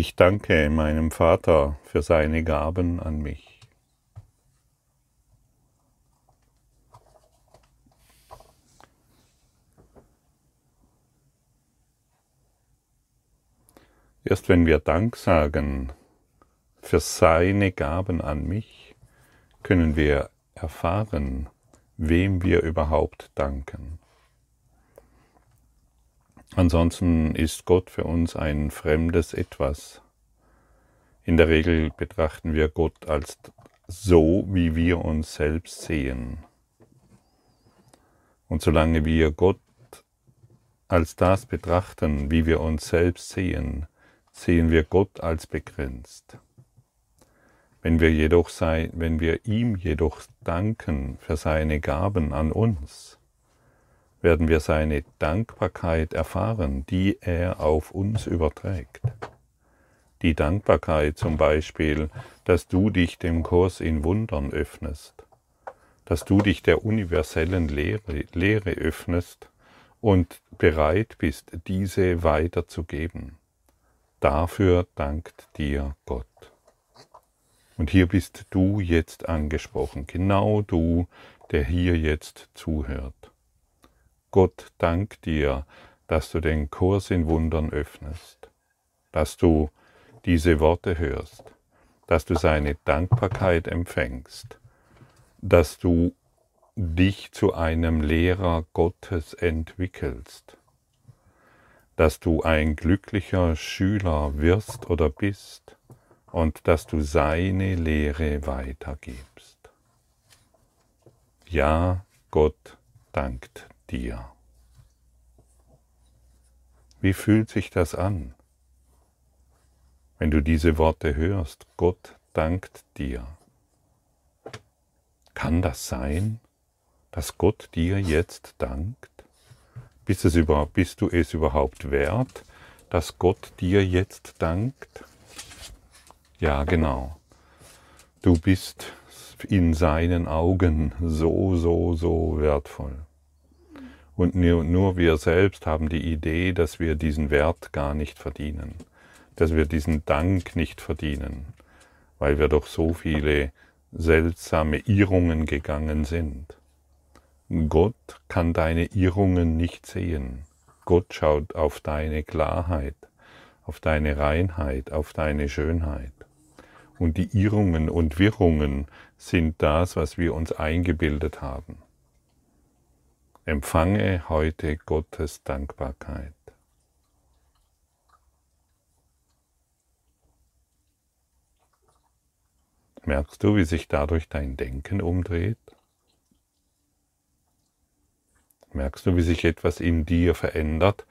Ich danke meinem Vater für seine Gaben an mich. Erst wenn wir Dank sagen für seine Gaben an mich, können wir erfahren, wem wir überhaupt danken. Ansonsten ist Gott für uns ein fremdes Etwas. In der Regel betrachten wir Gott als so, wie wir uns selbst sehen. Und solange wir Gott als das betrachten, wie wir uns selbst sehen, sehen wir Gott als begrenzt. Wenn wir, jedoch sei, wenn wir ihm jedoch danken für seine Gaben an uns, werden wir seine Dankbarkeit erfahren, die er auf uns überträgt. Die Dankbarkeit zum Beispiel, dass du dich dem Kurs in Wundern öffnest, dass du dich der universellen Lehre, Lehre öffnest und bereit bist, diese weiterzugeben. Dafür dankt dir Gott. Und hier bist du jetzt angesprochen, genau du, der hier jetzt zuhört. Gott dank dir, dass du den Kurs in Wundern öffnest, dass du diese Worte hörst, dass du seine Dankbarkeit empfängst, dass du dich zu einem Lehrer Gottes entwickelst, dass du ein glücklicher Schüler wirst oder bist und dass du seine Lehre weitergibst. Ja, Gott dankt dir. Wie fühlt sich das an, wenn du diese Worte hörst? Gott dankt dir. Kann das sein, dass Gott dir jetzt dankt? Bist, es über, bist du es überhaupt wert, dass Gott dir jetzt dankt? Ja, genau. Du bist in seinen Augen so, so, so wertvoll. Und nur wir selbst haben die Idee, dass wir diesen Wert gar nicht verdienen, dass wir diesen Dank nicht verdienen, weil wir doch so viele seltsame Irrungen gegangen sind. Gott kann deine Irrungen nicht sehen. Gott schaut auf deine Klarheit, auf deine Reinheit, auf deine Schönheit. Und die Irrungen und Wirrungen sind das, was wir uns eingebildet haben. Empfange heute Gottes Dankbarkeit. Merkst du, wie sich dadurch dein Denken umdreht? Merkst du, wie sich etwas in dir verändert,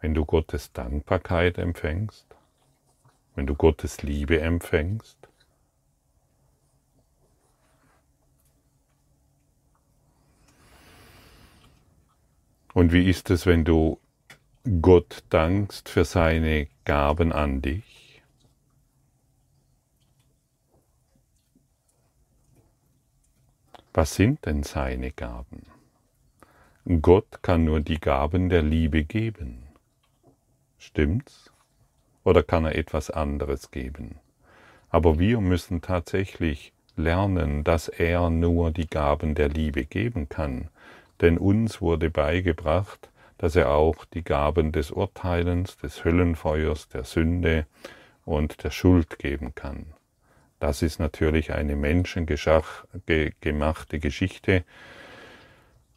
wenn du Gottes Dankbarkeit empfängst? Wenn du Gottes Liebe empfängst? Und wie ist es, wenn du Gott dankst für seine Gaben an dich? Was sind denn seine Gaben? Gott kann nur die Gaben der Liebe geben. Stimmt's? Oder kann er etwas anderes geben? Aber wir müssen tatsächlich lernen, dass er nur die Gaben der Liebe geben kann denn uns wurde beigebracht, dass er auch die Gaben des Urteilens, des Höllenfeuers, der Sünde und der Schuld geben kann. Das ist natürlich eine menschengemachte Geschichte,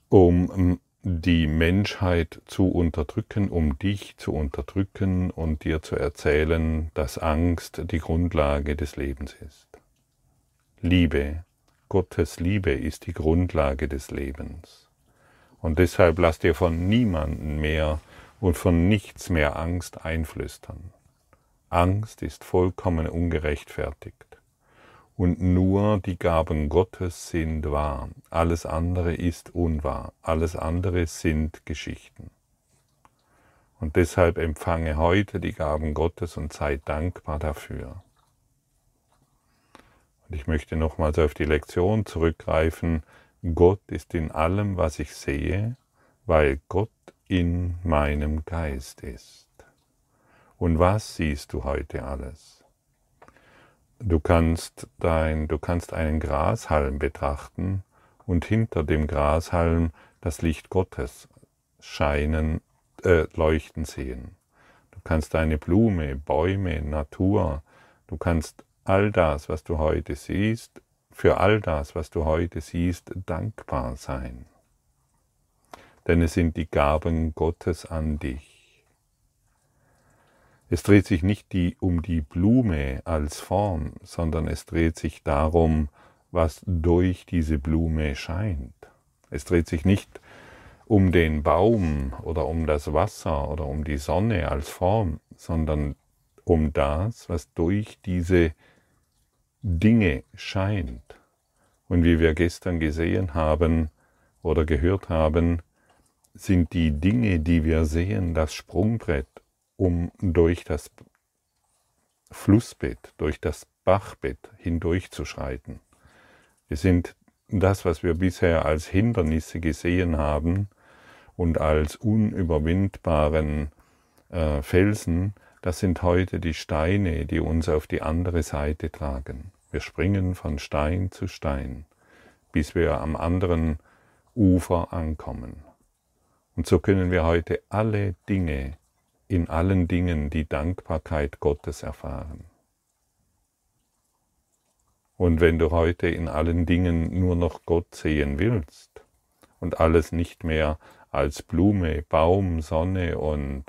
um die Menschheit zu unterdrücken, um dich zu unterdrücken und dir zu erzählen, dass Angst die Grundlage des Lebens ist. Liebe, Gottes Liebe ist die Grundlage des Lebens. Und deshalb lass dir von niemanden mehr und von nichts mehr Angst einflüstern. Angst ist vollkommen ungerechtfertigt. Und nur die Gaben Gottes sind wahr. Alles andere ist unwahr. Alles andere sind Geschichten. Und deshalb empfange heute die Gaben Gottes und sei dankbar dafür. Und ich möchte nochmals auf die Lektion zurückgreifen, Gott ist in allem, was ich sehe, weil Gott in meinem Geist ist. Und was siehst du heute alles? Du kannst dein, du kannst einen Grashalm betrachten und hinter dem Grashalm das Licht Gottes scheinen, äh, leuchten sehen. Du kannst eine Blume, Bäume, Natur, du kannst all das, was du heute siehst, für all das, was du heute siehst, dankbar sein. Denn es sind die Gaben Gottes an dich. Es dreht sich nicht die, um die Blume als Form, sondern es dreht sich darum, was durch diese Blume scheint. Es dreht sich nicht um den Baum oder um das Wasser oder um die Sonne als Form, sondern um das, was durch diese Dinge scheint. Und wie wir gestern gesehen haben oder gehört haben, sind die Dinge, die wir sehen, das Sprungbrett, um durch das Flussbett, durch das Bachbett hindurchzuschreiten. Wir sind das, was wir bisher als Hindernisse gesehen haben und als unüberwindbaren äh, Felsen, das sind heute die Steine, die uns auf die andere Seite tragen. Wir springen von Stein zu Stein, bis wir am anderen Ufer ankommen. Und so können wir heute alle Dinge, in allen Dingen die Dankbarkeit Gottes erfahren. Und wenn du heute in allen Dingen nur noch Gott sehen willst und alles nicht mehr als Blume, Baum, Sonne und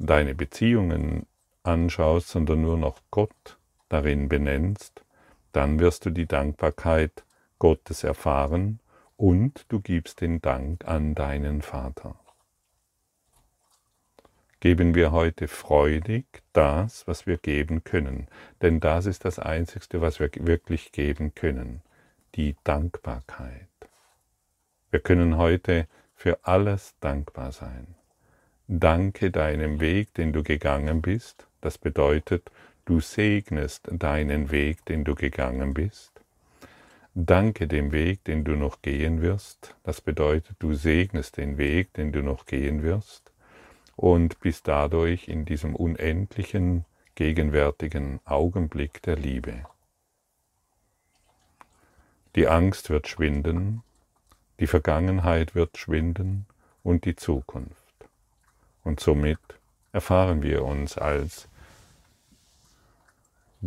deine Beziehungen anschaust, sondern nur noch Gott darin benennst, dann wirst du die Dankbarkeit Gottes erfahren und du gibst den Dank an deinen Vater. Geben wir heute freudig das, was wir geben können, denn das ist das Einzige, was wir wirklich geben können, die Dankbarkeit. Wir können heute für alles dankbar sein. Danke deinem Weg, den du gegangen bist, das bedeutet, du segnest deinen Weg, den du gegangen bist. Danke dem Weg, den du noch gehen wirst. Das bedeutet, du segnest den Weg, den du noch gehen wirst und bist dadurch in diesem unendlichen, gegenwärtigen Augenblick der Liebe. Die Angst wird schwinden, die Vergangenheit wird schwinden und die Zukunft. Und somit erfahren wir uns als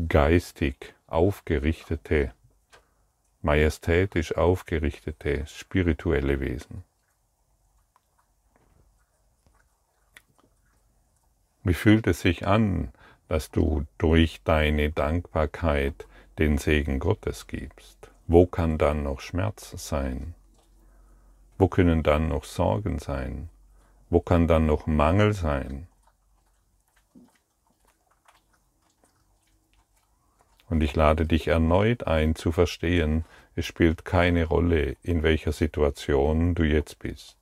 geistig aufgerichtete, majestätisch aufgerichtete spirituelle Wesen. Wie fühlt es sich an, dass du durch deine Dankbarkeit den Segen Gottes gibst? Wo kann dann noch Schmerz sein? Wo können dann noch Sorgen sein? Wo kann dann noch Mangel sein? Und ich lade dich erneut ein zu verstehen, es spielt keine Rolle, in welcher Situation du jetzt bist.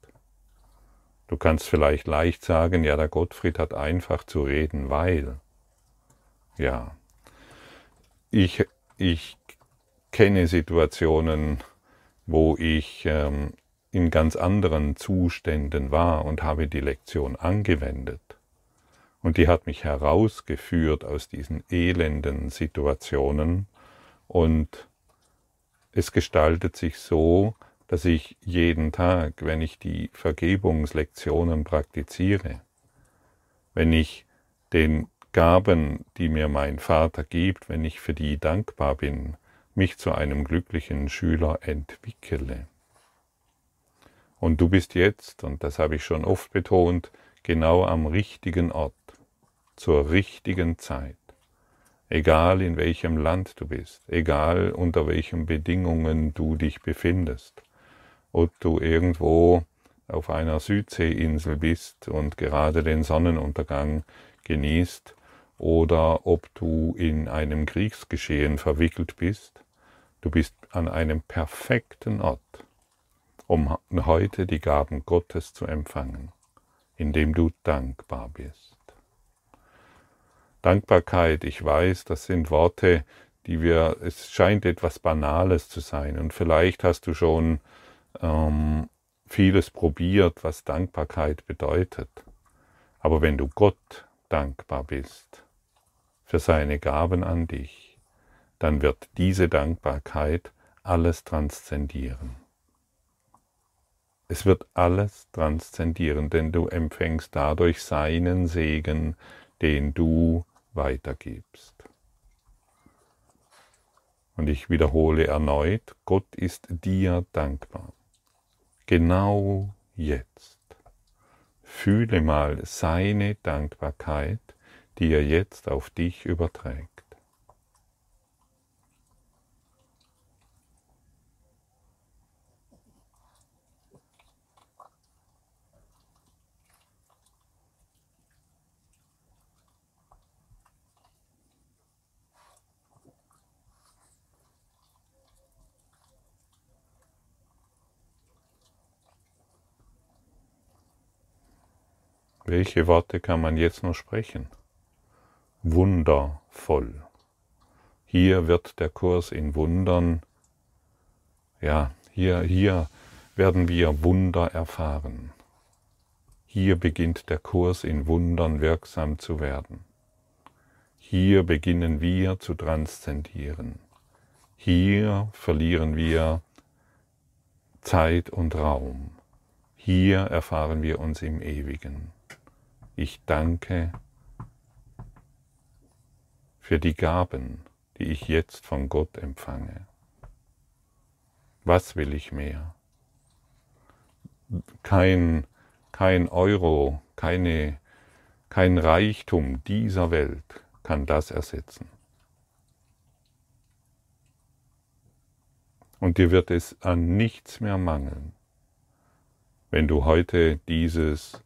Du kannst vielleicht leicht sagen, ja, der Gottfried hat einfach zu reden, weil. Ja, ich, ich kenne Situationen, wo ich ähm, in ganz anderen Zuständen war und habe die Lektion angewendet. Und die hat mich herausgeführt aus diesen elenden Situationen und es gestaltet sich so, dass ich jeden Tag, wenn ich die Vergebungslektionen praktiziere, wenn ich den Gaben, die mir mein Vater gibt, wenn ich für die dankbar bin, mich zu einem glücklichen Schüler entwickle. Und du bist jetzt, und das habe ich schon oft betont, genau am richtigen Ort zur richtigen Zeit. Egal in welchem Land du bist, egal unter welchen Bedingungen du dich befindest, ob du irgendwo auf einer Südseeinsel bist und gerade den Sonnenuntergang genießt, oder ob du in einem Kriegsgeschehen verwickelt bist, du bist an einem perfekten Ort, um heute die Gaben Gottes zu empfangen, indem du dankbar bist. Dankbarkeit, ich weiß, das sind Worte, die wir, es scheint etwas Banales zu sein und vielleicht hast du schon ähm, vieles probiert, was Dankbarkeit bedeutet. Aber wenn du Gott dankbar bist für seine Gaben an dich, dann wird diese Dankbarkeit alles transzendieren. Es wird alles transzendieren, denn du empfängst dadurch seinen Segen, den du weitergibst. Und ich wiederhole erneut, Gott ist dir dankbar. Genau jetzt. Fühle mal seine Dankbarkeit, die er jetzt auf dich überträgt. Welche Worte kann man jetzt noch sprechen? Wundervoll. Hier wird der Kurs in Wundern, ja, hier, hier werden wir Wunder erfahren. Hier beginnt der Kurs in Wundern wirksam zu werden. Hier beginnen wir zu transzendieren. Hier verlieren wir Zeit und Raum. Hier erfahren wir uns im Ewigen. Ich danke für die Gaben, die ich jetzt von Gott empfange. Was will ich mehr? Kein, kein Euro, keine, kein Reichtum dieser Welt kann das ersetzen. Und dir wird es an nichts mehr mangeln, wenn du heute dieses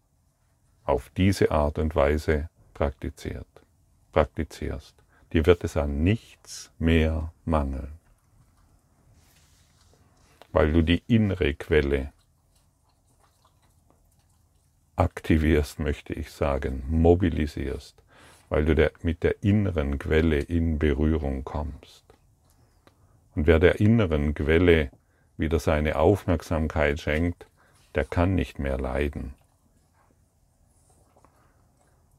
auf diese Art und Weise praktiziert, praktizierst. Dir wird es an nichts mehr mangeln, weil du die innere Quelle aktivierst, möchte ich sagen, mobilisierst, weil du der, mit der inneren Quelle in Berührung kommst. Und wer der inneren Quelle wieder seine Aufmerksamkeit schenkt, der kann nicht mehr leiden.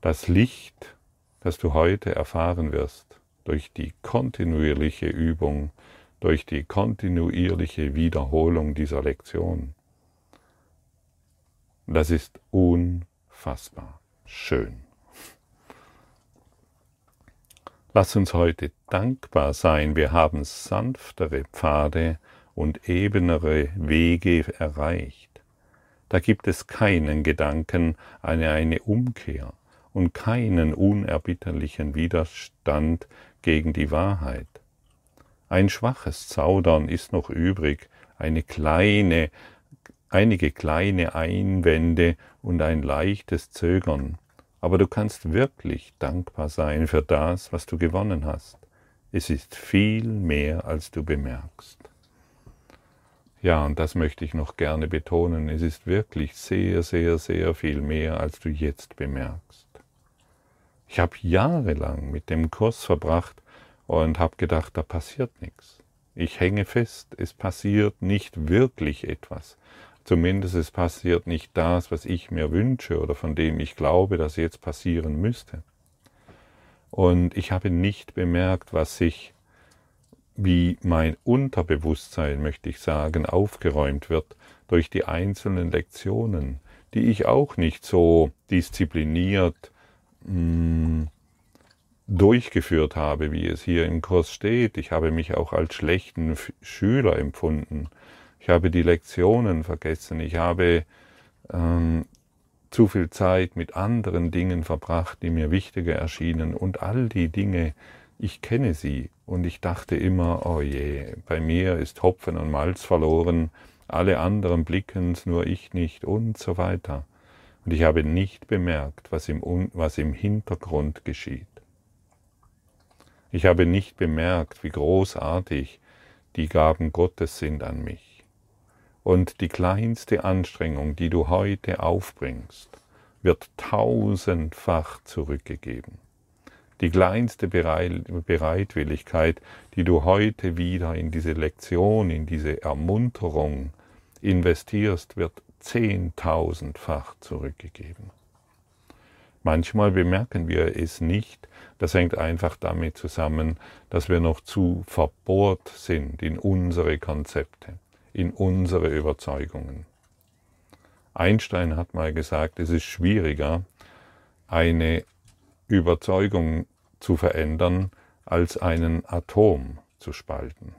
Das Licht, das du heute erfahren wirst, durch die kontinuierliche Übung, durch die kontinuierliche Wiederholung dieser Lektion, das ist unfassbar schön. Lass uns heute dankbar sein, wir haben sanftere Pfade und ebenere Wege erreicht. Da gibt es keinen Gedanken an eine Umkehr, und keinen unerbitterlichen Widerstand gegen die Wahrheit. Ein schwaches Zaudern ist noch übrig, eine kleine, einige kleine Einwände und ein leichtes Zögern, aber du kannst wirklich dankbar sein für das, was du gewonnen hast. Es ist viel mehr, als du bemerkst. Ja, und das möchte ich noch gerne betonen. Es ist wirklich sehr, sehr, sehr viel mehr, als du jetzt bemerkst. Ich habe jahrelang mit dem Kurs verbracht und habe gedacht, da passiert nichts. Ich hänge fest, es passiert nicht wirklich etwas. Zumindest es passiert nicht das, was ich mir wünsche oder von dem ich glaube, dass jetzt passieren müsste. Und ich habe nicht bemerkt, was sich, wie mein Unterbewusstsein, möchte ich sagen, aufgeräumt wird durch die einzelnen Lektionen, die ich auch nicht so diszipliniert durchgeführt habe, wie es hier im Kurs steht. Ich habe mich auch als schlechten Schüler empfunden. Ich habe die Lektionen vergessen. Ich habe ähm, zu viel Zeit mit anderen Dingen verbracht, die mir wichtiger erschienen. Und all die Dinge, ich kenne sie. Und ich dachte immer, oh je, bei mir ist Hopfen und Malz verloren, alle anderen blicken's, nur ich nicht und so weiter. Und ich habe nicht bemerkt, was im, was im Hintergrund geschieht. Ich habe nicht bemerkt, wie großartig die Gaben Gottes sind an mich. Und die kleinste Anstrengung, die du heute aufbringst, wird tausendfach zurückgegeben. Die kleinste Bereitwilligkeit, die du heute wieder in diese Lektion, in diese Ermunterung investierst, wird zehntausendfach zurückgegeben. Manchmal bemerken wir es nicht. Das hängt einfach damit zusammen, dass wir noch zu verbohrt sind in unsere Konzepte, in unsere Überzeugungen. Einstein hat mal gesagt, es ist schwieriger, eine Überzeugung zu verändern, als einen Atom zu spalten.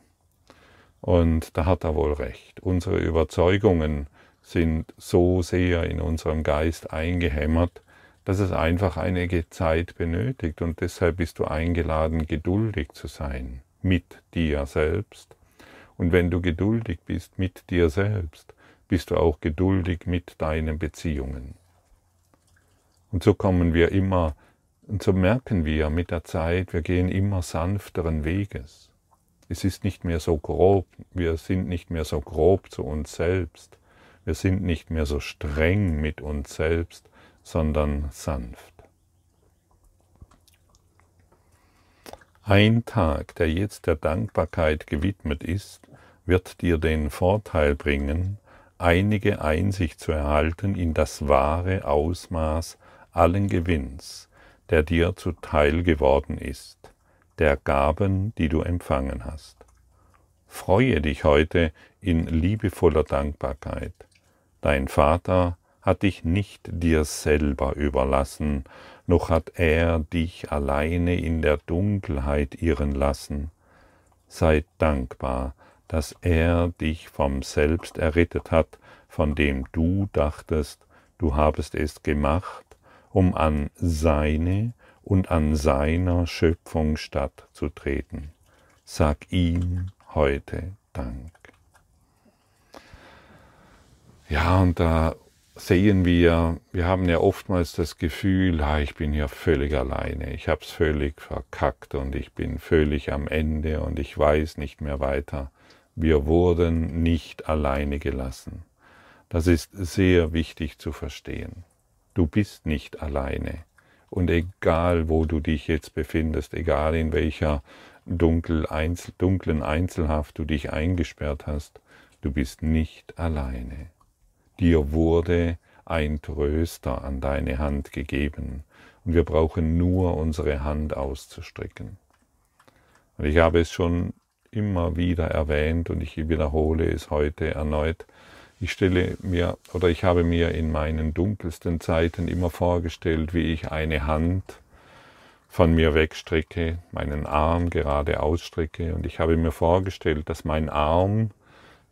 Und da hat er wohl recht. Unsere Überzeugungen sind so sehr in unserem Geist eingehämmert, dass es einfach einige Zeit benötigt und deshalb bist du eingeladen, geduldig zu sein mit dir selbst. Und wenn du geduldig bist mit dir selbst, bist du auch geduldig mit deinen Beziehungen. Und so kommen wir immer, und so merken wir mit der Zeit, wir gehen immer sanfteren Weges. Es ist nicht mehr so grob, wir sind nicht mehr so grob zu uns selbst, wir sind nicht mehr so streng mit uns selbst, sondern sanft. Ein Tag, der jetzt der Dankbarkeit gewidmet ist, wird dir den Vorteil bringen, einige Einsicht zu erhalten in das wahre Ausmaß allen Gewinns, der dir zuteil geworden ist, der Gaben, die du empfangen hast. Freue dich heute in liebevoller Dankbarkeit. Dein Vater hat dich nicht dir selber überlassen, noch hat er dich alleine in der Dunkelheit irren lassen. Sei dankbar, dass er dich vom Selbst errettet hat, von dem du dachtest, du habest es gemacht, um an seine und an seiner Schöpfung stattzutreten. Sag ihm heute Dank. Ja, und da sehen wir, wir haben ja oftmals das Gefühl, ah, ich bin hier völlig alleine, ich habe es völlig verkackt und ich bin völlig am Ende und ich weiß nicht mehr weiter. Wir wurden nicht alleine gelassen. Das ist sehr wichtig zu verstehen. Du bist nicht alleine. Und egal, wo du dich jetzt befindest, egal in welcher dunkel, einzel, dunklen Einzelhaft du dich eingesperrt hast, du bist nicht alleine. Dir wurde ein Tröster an deine Hand gegeben und wir brauchen nur unsere Hand auszustrecken. Und ich habe es schon immer wieder erwähnt und ich wiederhole es heute erneut. Ich stelle mir oder ich habe mir in meinen dunkelsten Zeiten immer vorgestellt, wie ich eine Hand von mir wegstrecke, meinen Arm gerade ausstrecke und ich habe mir vorgestellt, dass mein Arm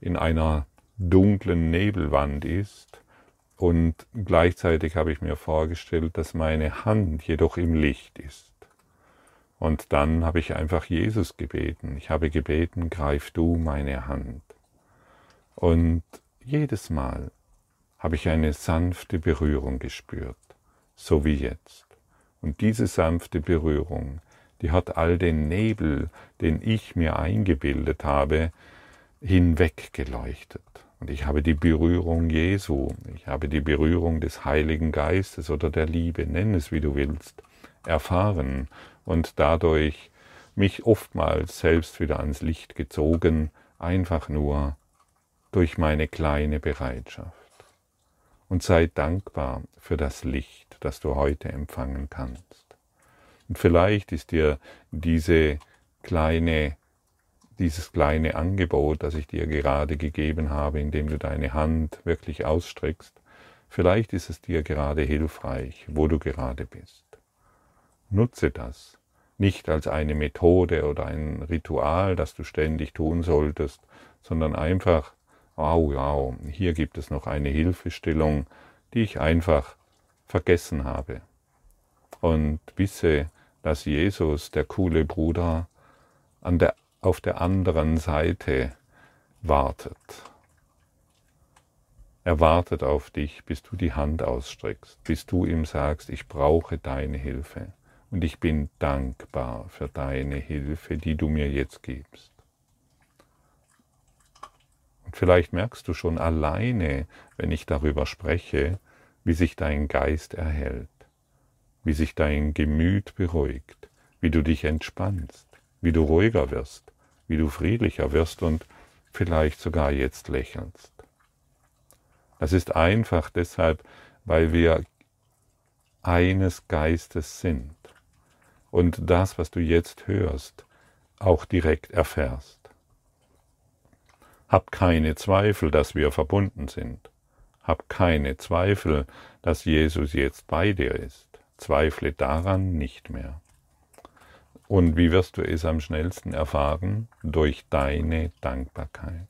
in einer dunklen Nebelwand ist und gleichzeitig habe ich mir vorgestellt, dass meine Hand jedoch im Licht ist. Und dann habe ich einfach Jesus gebeten. Ich habe gebeten, greif du meine Hand. Und jedes Mal habe ich eine sanfte Berührung gespürt, so wie jetzt. Und diese sanfte Berührung, die hat all den Nebel, den ich mir eingebildet habe, hinweggeleuchtet. Und ich habe die Berührung Jesu, ich habe die Berührung des Heiligen Geistes oder der Liebe, nenn es wie du willst, erfahren. Und dadurch mich oftmals selbst wieder ans Licht gezogen, einfach nur durch meine kleine Bereitschaft. Und sei dankbar für das Licht, das du heute empfangen kannst. Und vielleicht ist dir diese kleine dieses kleine Angebot, das ich dir gerade gegeben habe, indem du deine Hand wirklich ausstreckst, vielleicht ist es dir gerade hilfreich, wo du gerade bist. Nutze das nicht als eine Methode oder ein Ritual, das du ständig tun solltest, sondern einfach, wow, wow, hier gibt es noch eine Hilfestellung, die ich einfach vergessen habe. Und wisse, dass Jesus, der coole Bruder, an der auf der anderen Seite wartet. Er wartet auf dich, bis du die Hand ausstreckst, bis du ihm sagst, ich brauche deine Hilfe und ich bin dankbar für deine Hilfe, die du mir jetzt gibst. Und vielleicht merkst du schon alleine, wenn ich darüber spreche, wie sich dein Geist erhält, wie sich dein Gemüt beruhigt, wie du dich entspannst, wie du ruhiger wirst, wie du friedlicher wirst und vielleicht sogar jetzt lächelst. Das ist einfach deshalb, weil wir eines Geistes sind und das, was du jetzt hörst, auch direkt erfährst. Hab keine Zweifel, dass wir verbunden sind. Hab keine Zweifel, dass Jesus jetzt bei dir ist. Zweifle daran nicht mehr. Und wie wirst du es am schnellsten erfahren? Durch deine Dankbarkeit,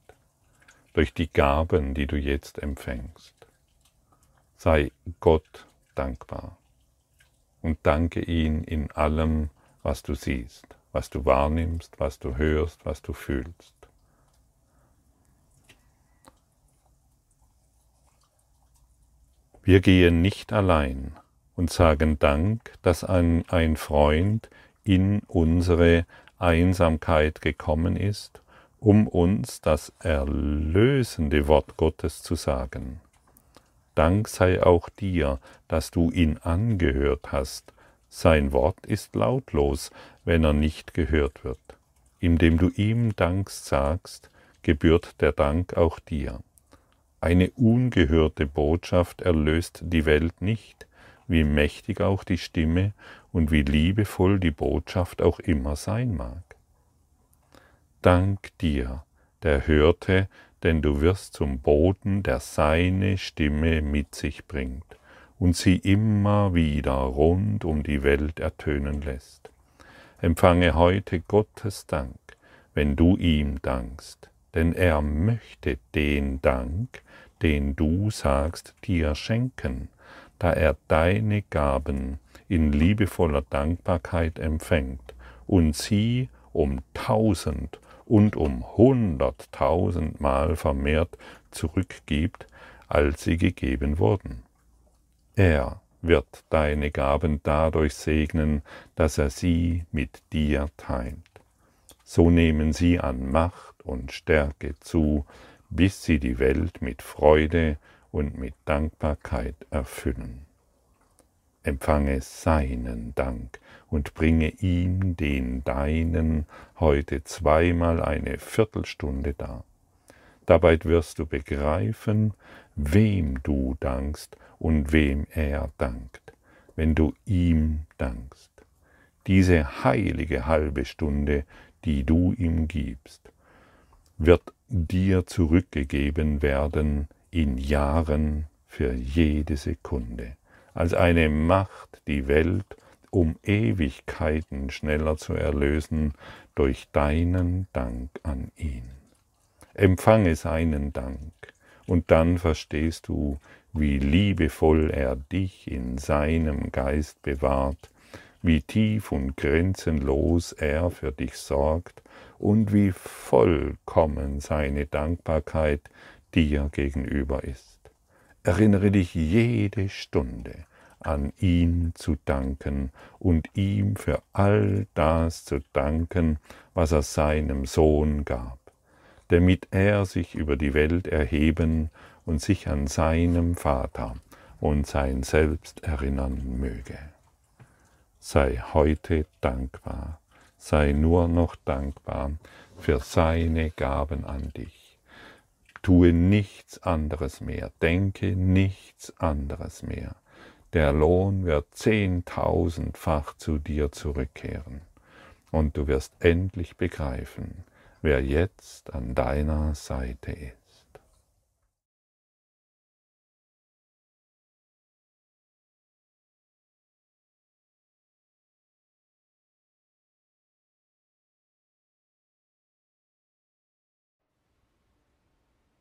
durch die Gaben, die du jetzt empfängst. Sei Gott dankbar und danke ihn in allem, was du siehst, was du wahrnimmst, was du hörst, was du fühlst. Wir gehen nicht allein und sagen Dank, dass ein, ein Freund in unsere Einsamkeit gekommen ist, um uns das erlösende Wort Gottes zu sagen. Dank sei auch dir, dass du ihn angehört hast. Sein Wort ist lautlos, wenn er nicht gehört wird. Indem du ihm Dank sagst, gebührt der Dank auch dir. Eine ungehörte Botschaft erlöst die Welt nicht, wie mächtig auch die Stimme und wie liebevoll die Botschaft auch immer sein mag. Dank dir, der hörte, denn du wirst zum Boden, der seine Stimme mit sich bringt und sie immer wieder rund um die Welt ertönen lässt. Empfange heute Gottes Dank, wenn du ihm dankst, denn er möchte den Dank, den du sagst, dir schenken, da er deine Gaben in liebevoller Dankbarkeit empfängt und sie um tausend und um hunderttausendmal vermehrt zurückgibt, als sie gegeben wurden. Er wird deine Gaben dadurch segnen, dass er sie mit dir teilt. So nehmen sie an Macht und Stärke zu, bis sie die Welt mit Freude und mit Dankbarkeit erfüllen. Empfange seinen Dank und bringe ihm den deinen heute zweimal eine Viertelstunde dar. Dabei wirst du begreifen, wem du dankst und wem er dankt, wenn du ihm dankst. Diese heilige halbe Stunde, die du ihm gibst, wird dir zurückgegeben werden in Jahren für jede Sekunde, als eine Macht die Welt um Ewigkeiten schneller zu erlösen durch deinen Dank an ihn. Empfange seinen Dank, und dann verstehst du, wie liebevoll er dich in seinem Geist bewahrt, wie tief und grenzenlos er für dich sorgt und wie vollkommen seine Dankbarkeit dir gegenüber ist. Erinnere dich jede Stunde an ihn zu danken und ihm für all das zu danken, was er seinem Sohn gab, damit er sich über die Welt erheben und sich an seinem Vater und sein Selbst erinnern möge. Sei heute dankbar, sei nur noch dankbar für seine Gaben an dich Tue nichts anderes mehr, denke nichts anderes mehr. Der Lohn wird zehntausendfach zu dir zurückkehren und du wirst endlich begreifen, wer jetzt an deiner Seite ist.